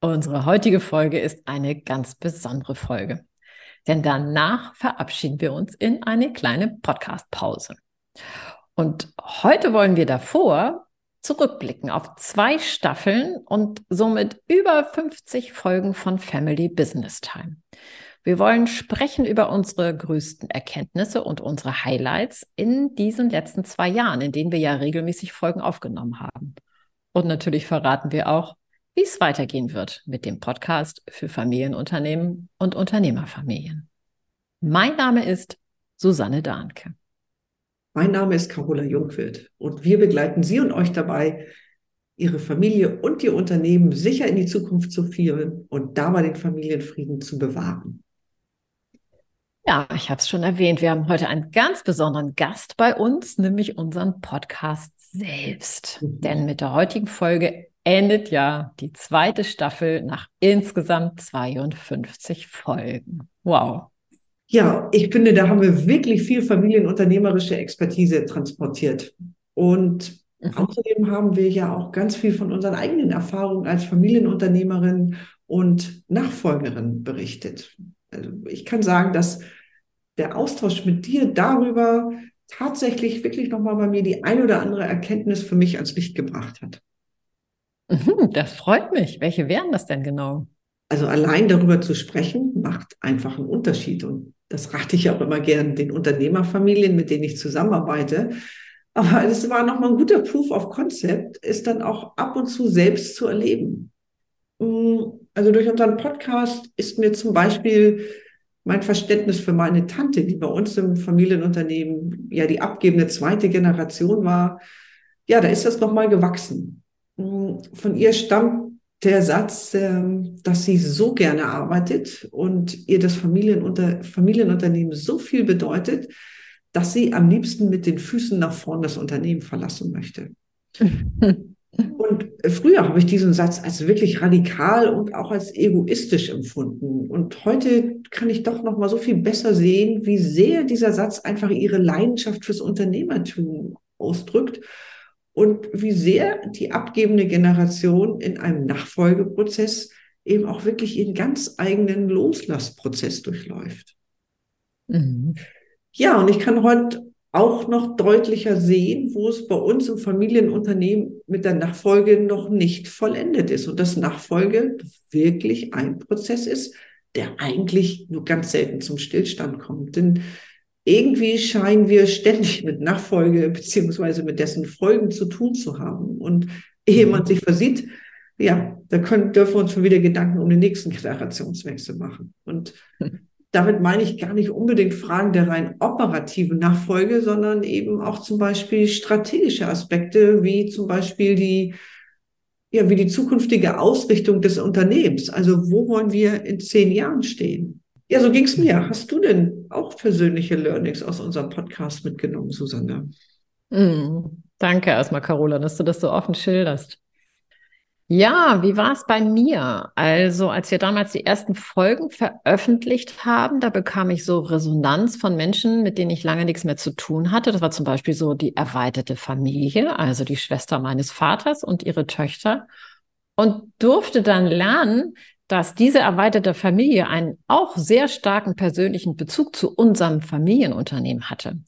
Unsere heutige Folge ist eine ganz besondere Folge, denn danach verabschieden wir uns in eine kleine Podcast-Pause. Und heute wollen wir davor zurückblicken auf zwei Staffeln und somit über 50 Folgen von Family Business Time. Wir wollen sprechen über unsere größten Erkenntnisse und unsere Highlights in diesen letzten zwei Jahren, in denen wir ja regelmäßig Folgen aufgenommen haben. Und natürlich verraten wir auch, wie es weitergehen wird mit dem Podcast für Familienunternehmen und Unternehmerfamilien. Mein Name ist Susanne Dahnke. Mein Name ist Carola Jungwirt und wir begleiten Sie und euch dabei, Ihre Familie und Ihr Unternehmen sicher in die Zukunft zu führen und dabei den Familienfrieden zu bewahren. Ja, ich habe es schon erwähnt. Wir haben heute einen ganz besonderen Gast bei uns, nämlich unseren Podcast selbst. Mhm. Denn mit der heutigen Folge endet ja die zweite Staffel nach insgesamt 52 Folgen. Wow. Ja, ich finde, da haben wir wirklich viel familienunternehmerische Expertise transportiert. Und mhm. außerdem haben wir ja auch ganz viel von unseren eigenen Erfahrungen als Familienunternehmerin und Nachfolgerin berichtet. Also ich kann sagen, dass der Austausch mit dir darüber tatsächlich wirklich nochmal bei mir die ein oder andere Erkenntnis für mich ans Licht gebracht hat. Mhm, das freut mich. Welche wären das denn genau? Also allein darüber zu sprechen, macht einfach einen Unterschied. Und das rate ich auch immer gern den Unternehmerfamilien, mit denen ich zusammenarbeite. Aber es war nochmal ein guter Proof of Concept, ist dann auch ab und zu selbst zu erleben. Mm, also durch unseren Podcast ist mir zum Beispiel mein Verständnis für meine Tante, die bei uns im Familienunternehmen ja die abgebende zweite Generation war, ja, da ist das nochmal gewachsen. Von ihr stammt der Satz, ähm, dass sie so gerne arbeitet und ihr das Familienunter Familienunternehmen so viel bedeutet, dass sie am liebsten mit den Füßen nach vorn das Unternehmen verlassen möchte. Und früher habe ich diesen Satz als wirklich radikal und auch als egoistisch empfunden. Und heute kann ich doch noch mal so viel besser sehen, wie sehr dieser Satz einfach ihre Leidenschaft fürs Unternehmertum ausdrückt und wie sehr die abgebende Generation in einem Nachfolgeprozess eben auch wirklich ihren ganz eigenen Loslassprozess durchläuft. Mhm. Ja, und ich kann heute auch noch deutlicher sehen, wo es bei uns im Familienunternehmen mit der Nachfolge noch nicht vollendet ist und dass Nachfolge wirklich ein Prozess ist, der eigentlich nur ganz selten zum Stillstand kommt. Denn irgendwie scheinen wir ständig mit Nachfolge beziehungsweise mit dessen Folgen zu tun zu haben. Und ehe man sich versieht, ja, da können, dürfen wir uns schon wieder Gedanken um den nächsten Generationswechsel machen. Und damit meine ich gar nicht unbedingt Fragen der rein operativen Nachfolge, sondern eben auch zum Beispiel strategische Aspekte, wie zum Beispiel die, ja, wie die zukünftige Ausrichtung des Unternehmens. Also wo wollen wir in zehn Jahren stehen? Ja, so ging es mir. Hast du denn auch persönliche Learnings aus unserem Podcast mitgenommen, Susanne? Mm, danke erstmal, Carola, dass du das so offen schilderst. Ja, wie war es bei mir? Also, als wir damals die ersten Folgen veröffentlicht haben, da bekam ich so Resonanz von Menschen, mit denen ich lange nichts mehr zu tun hatte. Das war zum Beispiel so die erweiterte Familie, also die Schwester meines Vaters und ihre Töchter. Und durfte dann lernen, dass diese erweiterte Familie einen auch sehr starken persönlichen Bezug zu unserem Familienunternehmen hatte.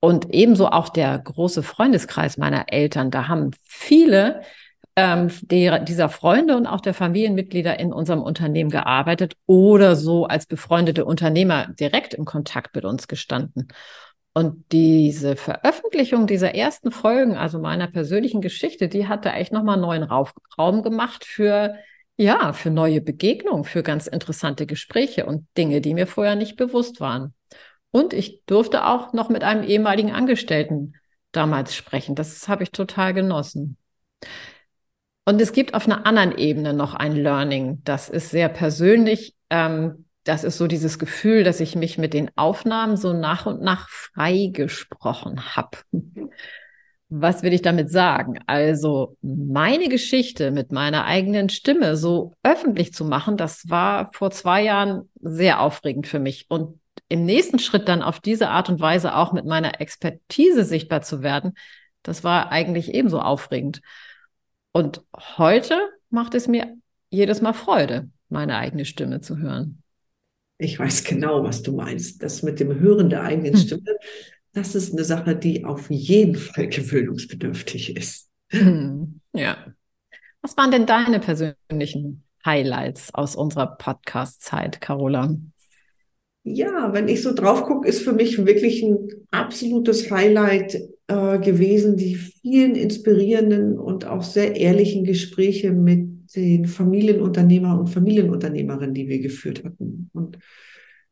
Und ebenso auch der große Freundeskreis meiner Eltern. Da haben viele ähm, der, dieser Freunde und auch der Familienmitglieder in unserem Unternehmen gearbeitet oder so als befreundete Unternehmer direkt im Kontakt mit uns gestanden. Und diese Veröffentlichung dieser ersten Folgen, also meiner persönlichen Geschichte, die hatte echt nochmal neuen Raum gemacht für ja, für neue Begegnungen, für ganz interessante Gespräche und Dinge, die mir vorher nicht bewusst waren. Und ich durfte auch noch mit einem ehemaligen Angestellten damals sprechen. Das habe ich total genossen. Und es gibt auf einer anderen Ebene noch ein Learning. Das ist sehr persönlich. Ähm, das ist so dieses Gefühl, dass ich mich mit den Aufnahmen so nach und nach frei gesprochen habe. Was will ich damit sagen? Also meine Geschichte mit meiner eigenen Stimme so öffentlich zu machen, das war vor zwei Jahren sehr aufregend für mich. Und im nächsten Schritt dann auf diese Art und Weise auch mit meiner Expertise sichtbar zu werden, das war eigentlich ebenso aufregend. Und heute macht es mir jedes Mal Freude, meine eigene Stimme zu hören. Ich weiß genau, was du meinst. Das mit dem Hören der eigenen hm. Stimme, das ist eine Sache, die auf jeden Fall gewöhnungsbedürftig ist. Hm. Ja. Was waren denn deine persönlichen Highlights aus unserer Podcast-Zeit, Carola? Ja, wenn ich so drauf gucke, ist für mich wirklich ein absolutes Highlight äh, gewesen, die vielen inspirierenden und auch sehr ehrlichen Gespräche mit den Familienunternehmer und Familienunternehmerinnen, die wir geführt hatten. Und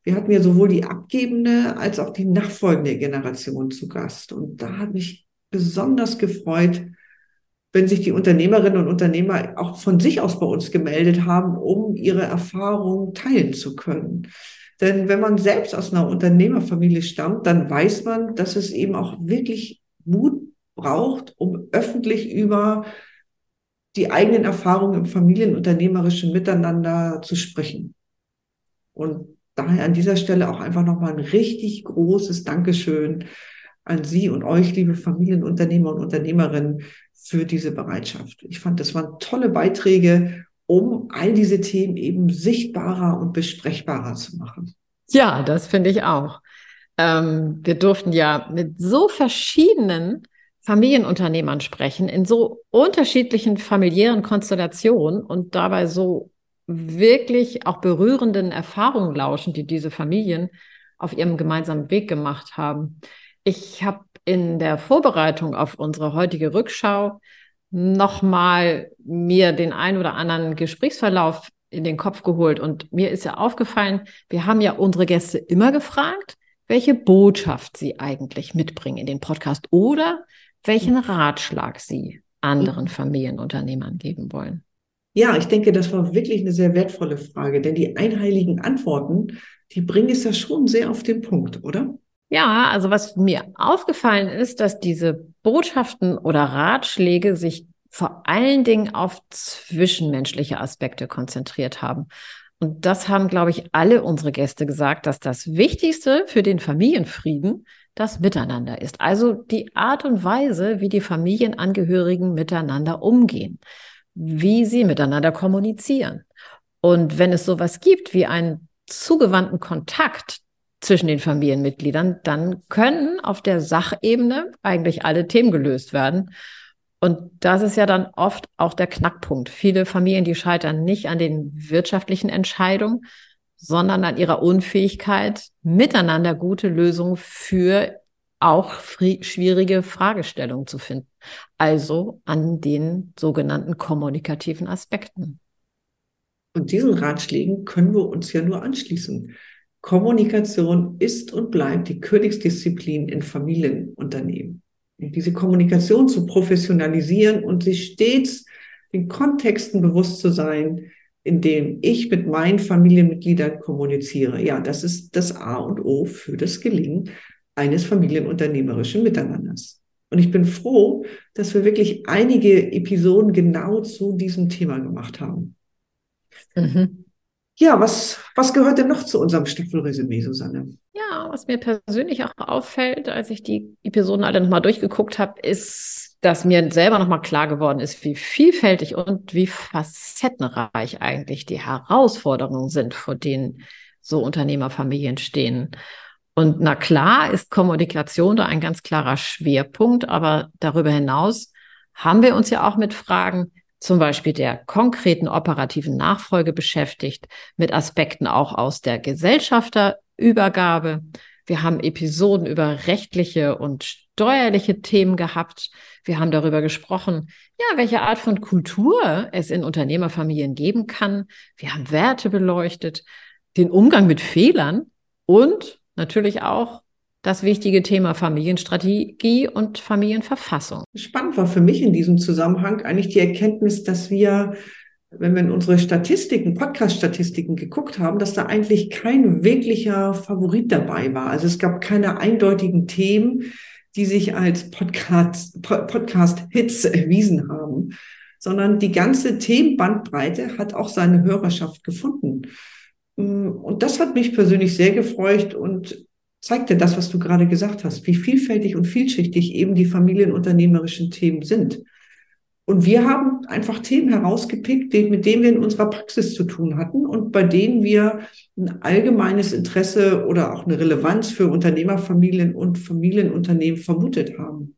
wir hatten ja sowohl die abgebende als auch die nachfolgende Generation zu Gast. Und da hat mich besonders gefreut, wenn sich die Unternehmerinnen und Unternehmer auch von sich aus bei uns gemeldet haben, um ihre Erfahrungen teilen zu können. Denn wenn man selbst aus einer Unternehmerfamilie stammt, dann weiß man, dass es eben auch wirklich Mut braucht, um öffentlich über die eigenen Erfahrungen im familienunternehmerischen Miteinander zu sprechen. Und daher an dieser Stelle auch einfach nochmal ein richtig großes Dankeschön an Sie und euch, liebe Familienunternehmer und Unternehmerinnen, für diese Bereitschaft. Ich fand, das waren tolle Beiträge um all diese Themen eben sichtbarer und besprechbarer zu machen. Ja, das finde ich auch. Ähm, wir durften ja mit so verschiedenen Familienunternehmern sprechen, in so unterschiedlichen familiären Konstellationen und dabei so wirklich auch berührenden Erfahrungen lauschen, die diese Familien auf ihrem gemeinsamen Weg gemacht haben. Ich habe in der Vorbereitung auf unsere heutige Rückschau nochmal mir den ein oder anderen Gesprächsverlauf in den Kopf geholt. Und mir ist ja aufgefallen, wir haben ja unsere Gäste immer gefragt, welche Botschaft sie eigentlich mitbringen in den Podcast oder welchen Ratschlag sie anderen Familienunternehmern geben wollen. Ja, ich denke, das war wirklich eine sehr wertvolle Frage, denn die einheiligen Antworten, die bringen es ja schon sehr auf den Punkt, oder? Ja, also was mir aufgefallen ist, dass diese Botschaften oder Ratschläge sich vor allen Dingen auf zwischenmenschliche Aspekte konzentriert haben. Und das haben, glaube ich, alle unsere Gäste gesagt, dass das Wichtigste für den Familienfrieden das Miteinander ist. Also die Art und Weise, wie die Familienangehörigen miteinander umgehen, wie sie miteinander kommunizieren. Und wenn es sowas gibt wie einen zugewandten Kontakt zwischen den Familienmitgliedern, dann können auf der Sachebene eigentlich alle Themen gelöst werden. Und das ist ja dann oft auch der Knackpunkt. Viele Familien, die scheitern nicht an den wirtschaftlichen Entscheidungen, sondern an ihrer Unfähigkeit, miteinander gute Lösungen für auch schwierige Fragestellungen zu finden. Also an den sogenannten kommunikativen Aspekten. Und diesen Ratschlägen können wir uns ja nur anschließen. Kommunikation ist und bleibt die Königsdisziplin in Familienunternehmen. Und diese Kommunikation zu professionalisieren und sich stets den Kontexten bewusst zu sein, in dem ich mit meinen Familienmitgliedern kommuniziere. Ja, das ist das A und O für das Gelingen eines familienunternehmerischen Miteinanders. Und ich bin froh, dass wir wirklich einige Episoden genau zu diesem Thema gemacht haben. Mhm. Ja, was, was gehört denn noch zu unserem Staffelresümee, Susanne? Ja, was mir persönlich auch auffällt, als ich die Episoden alle nochmal durchgeguckt habe, ist, dass mir selber nochmal klar geworden ist, wie vielfältig und wie facettenreich eigentlich die Herausforderungen sind, vor denen so Unternehmerfamilien stehen. Und na klar ist Kommunikation da ein ganz klarer Schwerpunkt, aber darüber hinaus haben wir uns ja auch mit Fragen zum Beispiel der konkreten operativen Nachfolge beschäftigt, mit Aspekten auch aus der Gesellschafterübergabe. Wir haben Episoden über rechtliche und steuerliche Themen gehabt. Wir haben darüber gesprochen, ja, welche Art von Kultur es in Unternehmerfamilien geben kann. Wir haben Werte beleuchtet, den Umgang mit Fehlern und natürlich auch das wichtige Thema Familienstrategie und Familienverfassung. Spannend war für mich in diesem Zusammenhang eigentlich die Erkenntnis, dass wir, wenn wir in unsere Statistiken, Podcast-Statistiken geguckt haben, dass da eigentlich kein wirklicher Favorit dabei war. Also es gab keine eindeutigen Themen, die sich als Podcast, Podcast-Hits erwiesen haben, sondern die ganze Themenbandbreite hat auch seine Hörerschaft gefunden. Und das hat mich persönlich sehr gefreut und zeigt dir das, was du gerade gesagt hast, wie vielfältig und vielschichtig eben die familienunternehmerischen Themen sind. Und wir haben einfach Themen herausgepickt, mit denen wir in unserer Praxis zu tun hatten und bei denen wir ein allgemeines Interesse oder auch eine Relevanz für Unternehmerfamilien und Familienunternehmen vermutet haben.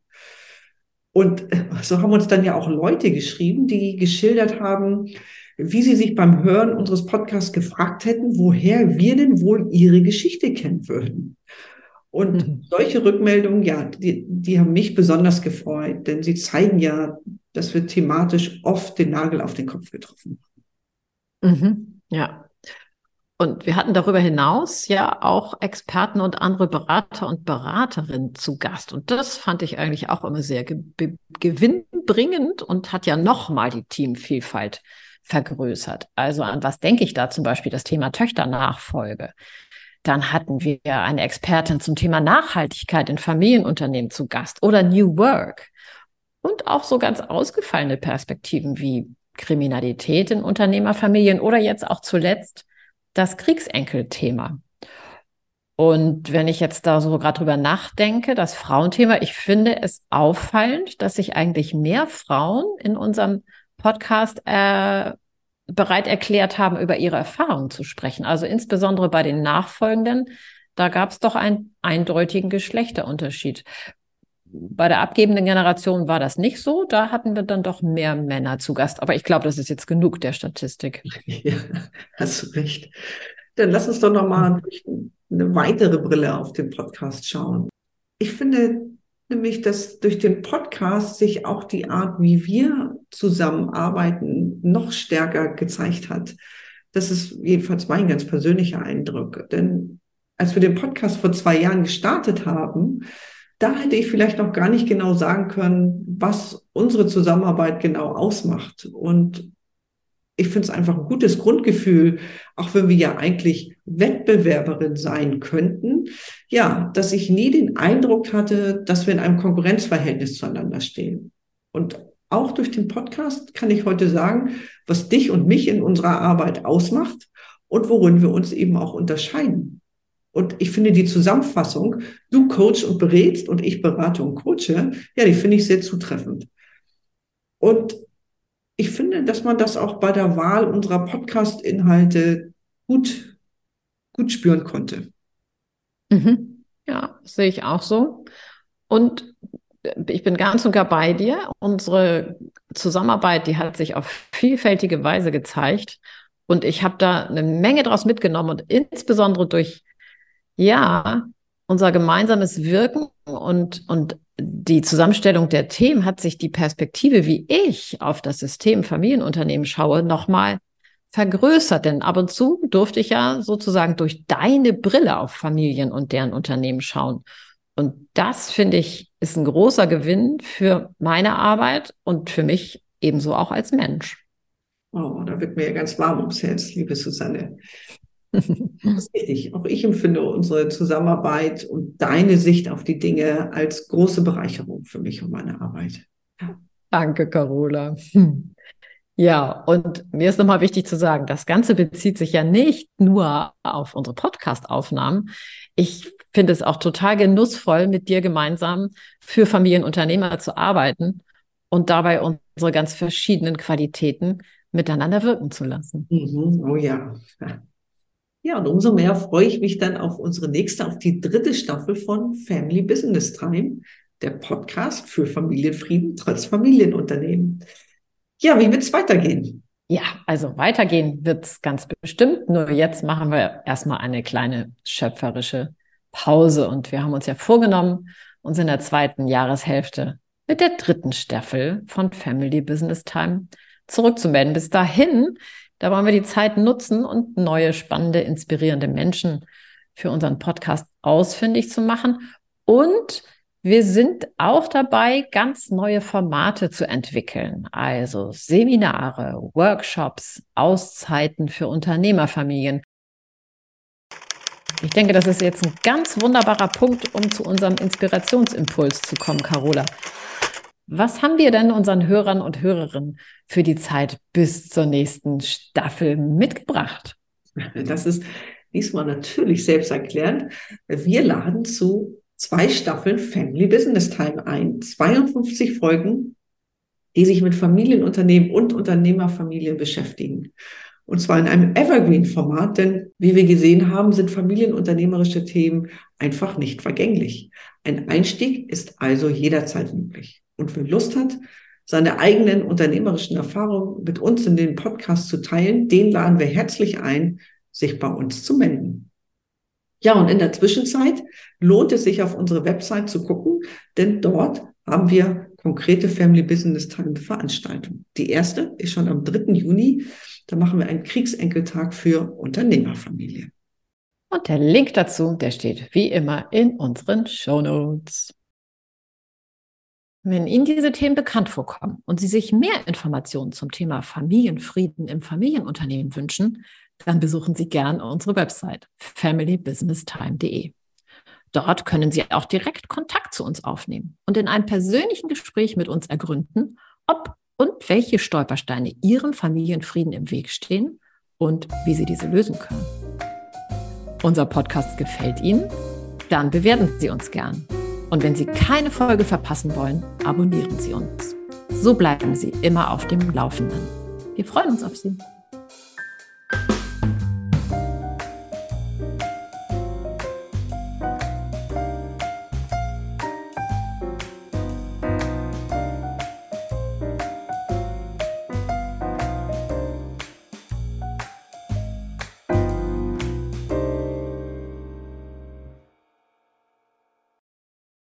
Und so haben uns dann ja auch Leute geschrieben, die geschildert haben, wie sie sich beim Hören unseres Podcasts gefragt hätten, woher wir denn wohl ihre Geschichte kennen würden. Und mhm. solche Rückmeldungen, ja, die, die haben mich besonders gefreut, denn sie zeigen ja, dass wir thematisch oft den Nagel auf den Kopf getroffen haben. Mhm. Ja. Und wir hatten darüber hinaus ja auch Experten und andere Berater und Beraterinnen zu Gast. Und das fand ich eigentlich auch immer sehr ge gewinnbringend und hat ja nochmal die Teamvielfalt vergrößert. Also an was denke ich da zum Beispiel? Das Thema Töchternachfolge. Dann hatten wir eine Expertin zum Thema Nachhaltigkeit in Familienunternehmen zu Gast oder New Work. Und auch so ganz ausgefallene Perspektiven wie Kriminalität in Unternehmerfamilien oder jetzt auch zuletzt das Kriegsenkelthema. Und wenn ich jetzt da so gerade drüber nachdenke, das Frauenthema, ich finde es auffallend, dass sich eigentlich mehr Frauen in unserem Podcast äh, bereit erklärt haben, über ihre Erfahrungen zu sprechen. Also insbesondere bei den Nachfolgenden, da gab es doch einen eindeutigen Geschlechterunterschied. Bei der abgebenden Generation war das nicht so. Da hatten wir dann doch mehr Männer zu Gast. Aber ich glaube, das ist jetzt genug der Statistik. Ja, hast du recht. Dann lass uns doch noch mal eine weitere Brille auf den Podcast schauen. Ich finde, nämlich, dass durch den Podcast sich auch die Art, wie wir zusammenarbeiten, noch stärker gezeigt hat. Das ist jedenfalls mein ganz persönlicher Eindruck. Denn als wir den Podcast vor zwei Jahren gestartet haben, da hätte ich vielleicht noch gar nicht genau sagen können, was unsere Zusammenarbeit genau ausmacht. Und ich finde es einfach ein gutes Grundgefühl, auch wenn wir ja eigentlich Wettbewerberin sein könnten, ja, dass ich nie den Eindruck hatte, dass wir in einem Konkurrenzverhältnis zueinander stehen. Und auch durch den Podcast kann ich heute sagen, was dich und mich in unserer Arbeit ausmacht und worin wir uns eben auch unterscheiden. Und ich finde die Zusammenfassung, du coach und berätst und ich berate und coache, ja, die finde ich sehr zutreffend. Und ich finde, dass man das auch bei der Wahl unserer Podcast-Inhalte gut, gut spüren konnte. Mhm. Ja, sehe ich auch so. Und ich bin ganz und gar bei dir. Unsere Zusammenarbeit, die hat sich auf vielfältige Weise gezeigt. Und ich habe da eine Menge draus mitgenommen und insbesondere durch, ja, unser gemeinsames Wirken und, und die Zusammenstellung der Themen hat sich die Perspektive, wie ich auf das System Familienunternehmen schaue, nochmal vergrößert. Denn ab und zu durfte ich ja sozusagen durch deine Brille auf Familien und deren Unternehmen schauen. Und das finde ich ist ein großer Gewinn für meine Arbeit und für mich ebenso auch als Mensch. Oh, da wird mir ja ganz warm ums Herz, liebe Susanne. Das ist richtig. Auch ich empfinde unsere Zusammenarbeit und deine Sicht auf die Dinge als große Bereicherung für mich und meine Arbeit. Danke, Carola. Ja, und mir ist nochmal wichtig zu sagen, das Ganze bezieht sich ja nicht nur auf unsere Podcast-Aufnahmen. Ich finde es auch total genussvoll, mit dir gemeinsam für Familienunternehmer zu arbeiten und dabei unsere ganz verschiedenen Qualitäten miteinander wirken zu lassen. Mhm. Oh ja. Ja, und umso mehr freue ich mich dann auf unsere nächste, auf die dritte Staffel von Family Business Time, der Podcast für Familienfrieden trotz Familienunternehmen. Ja, wie wird es weitergehen? Ja, also weitergehen wird es ganz bestimmt. Nur jetzt machen wir erstmal eine kleine schöpferische Pause. Und wir haben uns ja vorgenommen, uns in der zweiten Jahreshälfte mit der dritten Staffel von Family Business Time zurückzumelden. Bis dahin da wollen wir die Zeit nutzen und neue, spannende, inspirierende Menschen für unseren Podcast ausfindig zu machen. Und wir sind auch dabei, ganz neue Formate zu entwickeln. Also Seminare, Workshops, Auszeiten für Unternehmerfamilien. Ich denke, das ist jetzt ein ganz wunderbarer Punkt, um zu unserem Inspirationsimpuls zu kommen, Carola. Was haben wir denn unseren Hörern und Hörerinnen für die Zeit bis zur nächsten Staffel mitgebracht? Das ist diesmal natürlich selbsterklärend. Wir laden zu zwei Staffeln Family Business Time ein. 52 Folgen, die sich mit Familienunternehmen und Unternehmerfamilien beschäftigen. Und zwar in einem Evergreen-Format, denn wie wir gesehen haben, sind familienunternehmerische Themen einfach nicht vergänglich. Ein Einstieg ist also jederzeit möglich. Und wer Lust hat, seine eigenen unternehmerischen Erfahrungen mit uns in den Podcast zu teilen, den laden wir herzlich ein, sich bei uns zu melden. Ja, und in der Zwischenzeit lohnt es sich auf unsere Website zu gucken, denn dort haben wir konkrete Family Business Time Veranstaltungen. Die erste ist schon am 3. Juni. Da machen wir einen Kriegsenkeltag für Unternehmerfamilien. Und der Link dazu, der steht wie immer in unseren Show Notes. Wenn Ihnen diese Themen bekannt vorkommen und Sie sich mehr Informationen zum Thema Familienfrieden im Familienunternehmen wünschen, dann besuchen Sie gern unsere Website familybusinesstime.de. Dort können Sie auch direkt Kontakt zu uns aufnehmen und in einem persönlichen Gespräch mit uns ergründen, ob und welche Stolpersteine Ihrem Familienfrieden im Weg stehen und wie Sie diese lösen können. Unser Podcast gefällt Ihnen? Dann bewerten Sie uns gern. Und wenn Sie keine Folge verpassen wollen, abonnieren Sie uns. So bleiben Sie immer auf dem Laufenden. Wir freuen uns auf Sie.